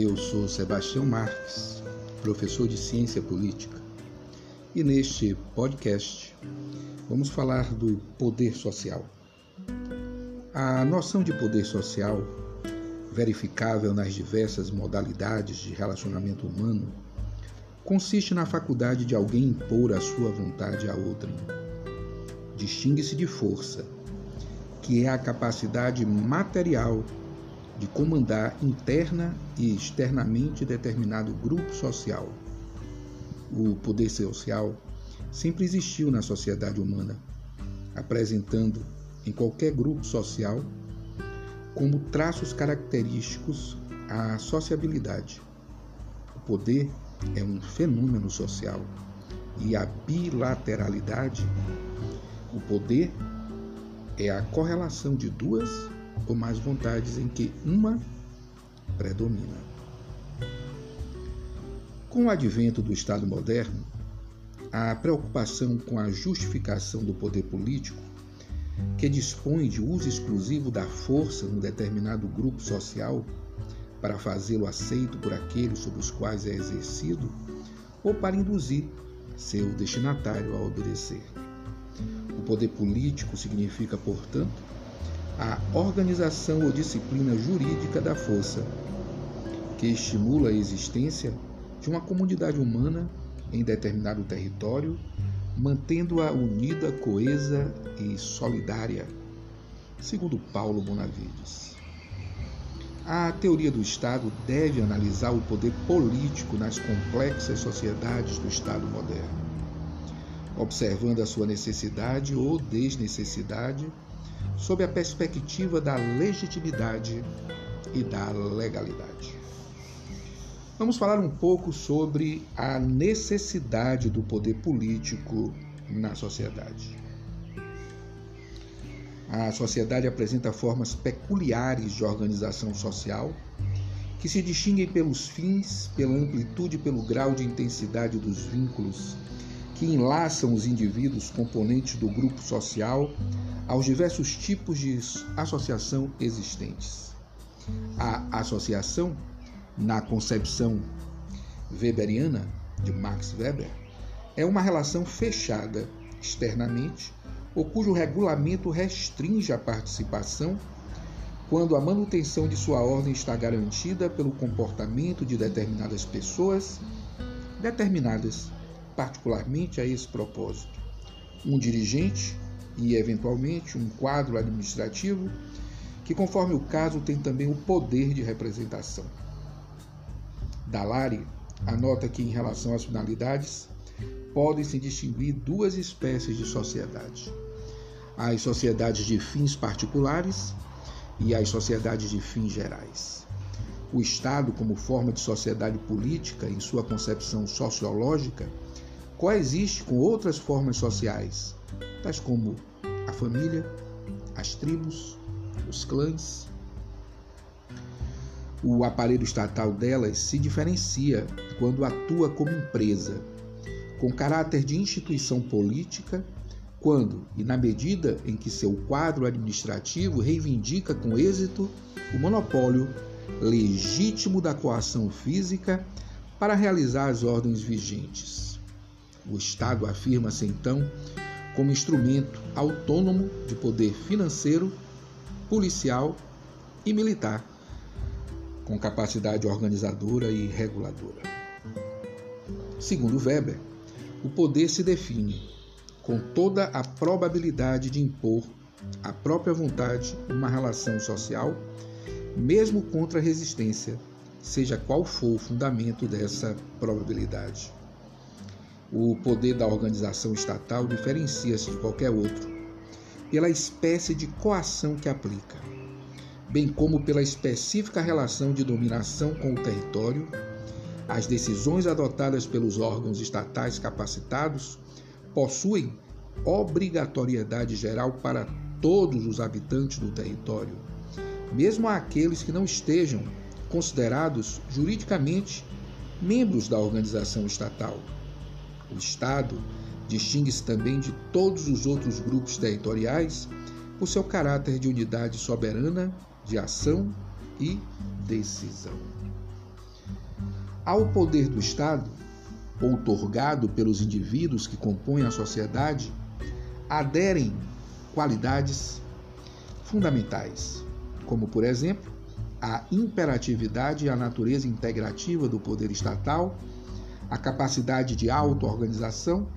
Eu sou Sebastião Marques, professor de Ciência Política, e neste podcast vamos falar do poder social. A noção de poder social, verificável nas diversas modalidades de relacionamento humano, consiste na faculdade de alguém impor a sua vontade a outrem. Distingue-se de força, que é a capacidade material de comandar interna e externamente determinado grupo social. O poder social sempre existiu na sociedade humana, apresentando em qualquer grupo social como traços característicos a sociabilidade. O poder é um fenômeno social e a bilateralidade, o poder é a correlação de duas ou mais vontades em que uma predomina. Com o advento do Estado moderno, a preocupação com a justificação do poder político, que dispõe de uso exclusivo da força num determinado grupo social para fazê-lo aceito por aqueles sobre os quais é exercido, ou para induzir seu destinatário a obedecer. O poder político significa, portanto, a organização ou disciplina jurídica da força, que estimula a existência de uma comunidade humana em determinado território, mantendo-a unida, coesa e solidária, segundo Paulo Bonavides. A teoria do Estado deve analisar o poder político nas complexas sociedades do Estado moderno, observando a sua necessidade ou desnecessidade sob a perspectiva da legitimidade e da legalidade. Vamos falar um pouco sobre a necessidade do poder político na sociedade. A sociedade apresenta formas peculiares de organização social que se distinguem pelos fins, pela amplitude e pelo grau de intensidade dos vínculos que enlaçam os indivíduos componentes do grupo social aos diversos tipos de associação existentes. A associação, na concepção weberiana de Max Weber, é uma relação fechada externamente ou cujo regulamento restringe a participação quando a manutenção de sua ordem está garantida pelo comportamento de determinadas pessoas determinadas particularmente a esse propósito. Um dirigente e, eventualmente, um quadro administrativo que, conforme o caso, tem também o poder de representação. Dalari anota que, em relação às finalidades, podem se distinguir duas espécies de sociedade: as sociedades de fins particulares e as sociedades de fins gerais. O Estado, como forma de sociedade política em sua concepção sociológica, coexiste com outras formas sociais, tais como a família, as tribos, os clãs. O aparelho estatal delas se diferencia quando atua como empresa, com caráter de instituição política, quando e na medida em que seu quadro administrativo reivindica com êxito o monopólio legítimo da coação física para realizar as ordens vigentes. O Estado afirma-se então como instrumento autônomo de poder financeiro, policial e militar, com capacidade organizadora e reguladora. Segundo Weber, o poder se define com toda a probabilidade de impor à própria vontade uma relação social, mesmo contra a resistência, seja qual for o fundamento dessa probabilidade. O poder da organização estatal diferencia-se de qualquer outro pela espécie de coação que aplica, bem como pela específica relação de dominação com o território. As decisões adotadas pelos órgãos estatais capacitados possuem obrigatoriedade geral para todos os habitantes do território, mesmo aqueles que não estejam considerados juridicamente membros da organização estatal. O Estado distingue-se também de todos os outros grupos territoriais por seu caráter de unidade soberana de ação e decisão. Ao poder do Estado, outorgado pelos indivíduos que compõem a sociedade, aderem qualidades fundamentais, como, por exemplo, a imperatividade e a natureza integrativa do poder estatal, a capacidade de auto-organização,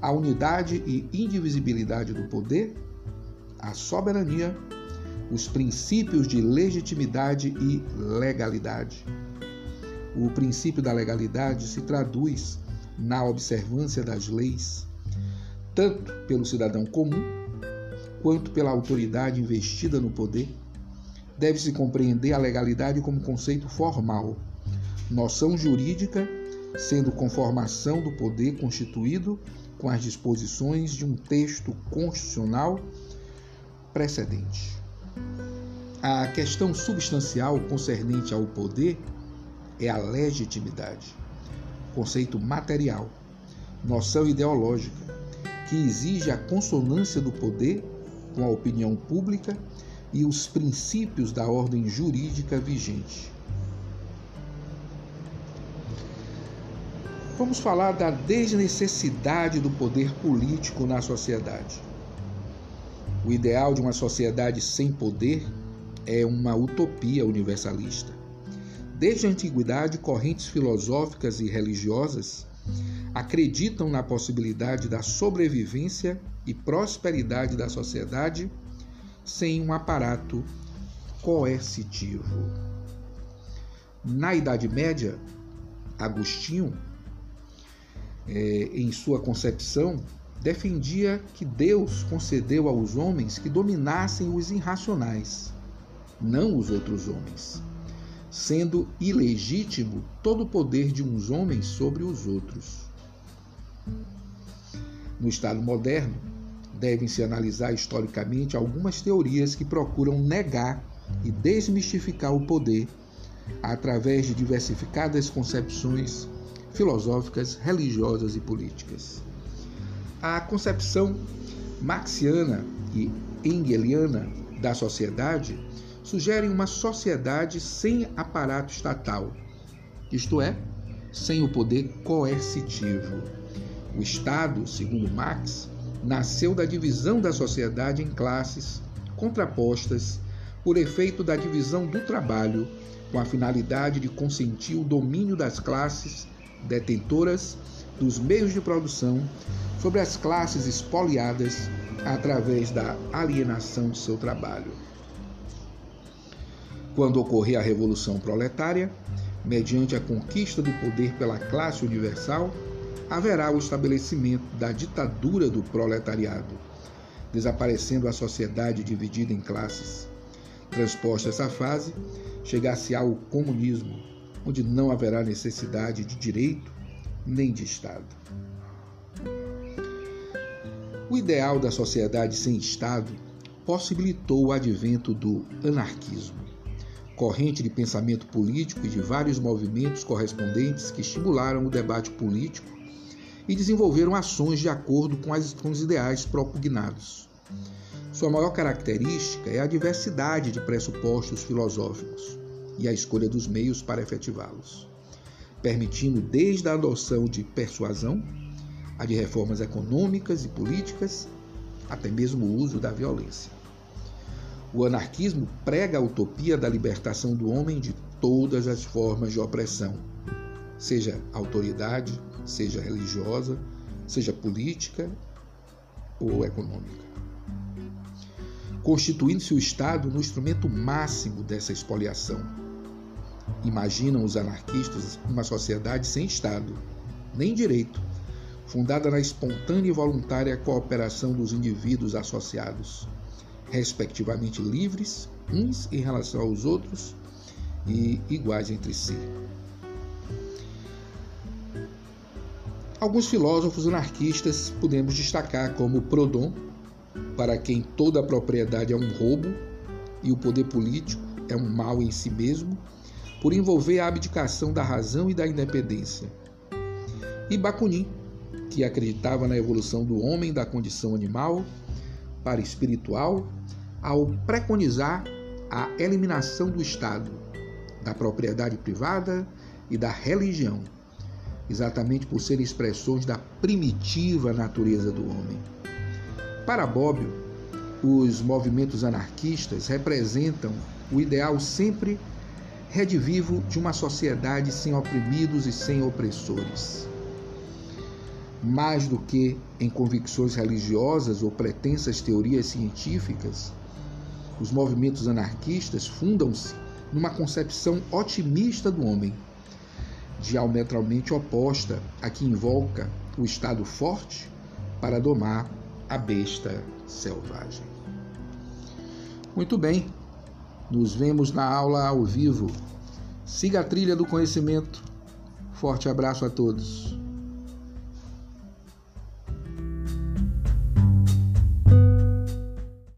a unidade e indivisibilidade do poder, a soberania, os princípios de legitimidade e legalidade. O princípio da legalidade se traduz na observância das leis, tanto pelo cidadão comum quanto pela autoridade investida no poder. Deve-se compreender a legalidade como conceito formal, noção jurídica sendo conformação do poder constituído com as disposições de um texto constitucional precedente. A questão substancial concernente ao poder é a legitimidade, conceito material, noção ideológica, que exige a consonância do poder com a opinião pública e os princípios da ordem jurídica vigente. Vamos falar da desnecessidade do poder político na sociedade. O ideal de uma sociedade sem poder é uma utopia universalista. Desde a antiguidade, correntes filosóficas e religiosas acreditam na possibilidade da sobrevivência e prosperidade da sociedade sem um aparato coercitivo. Na Idade Média, Agostinho é, em sua concepção, defendia que Deus concedeu aos homens que dominassem os irracionais, não os outros homens, sendo ilegítimo todo o poder de uns homens sobre os outros. No Estado moderno, devem-se analisar historicamente algumas teorias que procuram negar e desmistificar o poder através de diversificadas concepções filosóficas, religiosas e políticas. A concepção marxiana e engeliana da sociedade sugere uma sociedade sem aparato estatal, isto é, sem o poder coercitivo. O Estado, segundo Marx, nasceu da divisão da sociedade em classes contrapostas por efeito da divisão do trabalho, com a finalidade de consentir o domínio das classes detentoras dos meios de produção sobre as classes espoliadas através da alienação de seu trabalho. Quando ocorrer a Revolução Proletária, mediante a conquista do poder pela classe universal, haverá o estabelecimento da ditadura do proletariado, desaparecendo a sociedade dividida em classes. Transposta essa fase, chegar-se-á o comunismo, onde não haverá necessidade de direito nem de Estado. O ideal da sociedade sem Estado possibilitou o advento do anarquismo, corrente de pensamento político e de vários movimentos correspondentes que estimularam o debate político e desenvolveram ações de acordo com, as, com os ideais propugnados. Sua maior característica é a diversidade de pressupostos filosóficos e a escolha dos meios para efetivá-los, permitindo desde a adoção de persuasão, a de reformas econômicas e políticas, até mesmo o uso da violência. O anarquismo prega a utopia da libertação do homem de todas as formas de opressão, seja autoridade, seja religiosa, seja política ou econômica constituindo-se o Estado no instrumento máximo dessa expoliação Imaginam os anarquistas uma sociedade sem Estado, nem direito, fundada na espontânea e voluntária cooperação dos indivíduos associados, respectivamente livres uns em relação aos outros e iguais entre si. Alguns filósofos anarquistas podemos destacar como Proudhon, para quem toda a propriedade é um roubo e o poder político é um mal em si mesmo, por envolver a abdicação da razão e da independência. E Bakunin, que acreditava na evolução do homem da condição animal para espiritual, ao preconizar a eliminação do Estado, da propriedade privada e da religião, exatamente por serem expressões da primitiva natureza do homem. Para Bobbio, os movimentos anarquistas representam o ideal sempre redivivo de uma sociedade sem oprimidos e sem opressores. Mais do que em convicções religiosas ou pretensas teorias científicas, os movimentos anarquistas fundam-se numa concepção otimista do homem, diametralmente oposta à que invoca o Estado forte para domar a besta selvagem. Muito bem, nos vemos na aula ao vivo. Siga a trilha do conhecimento. Forte abraço a todos.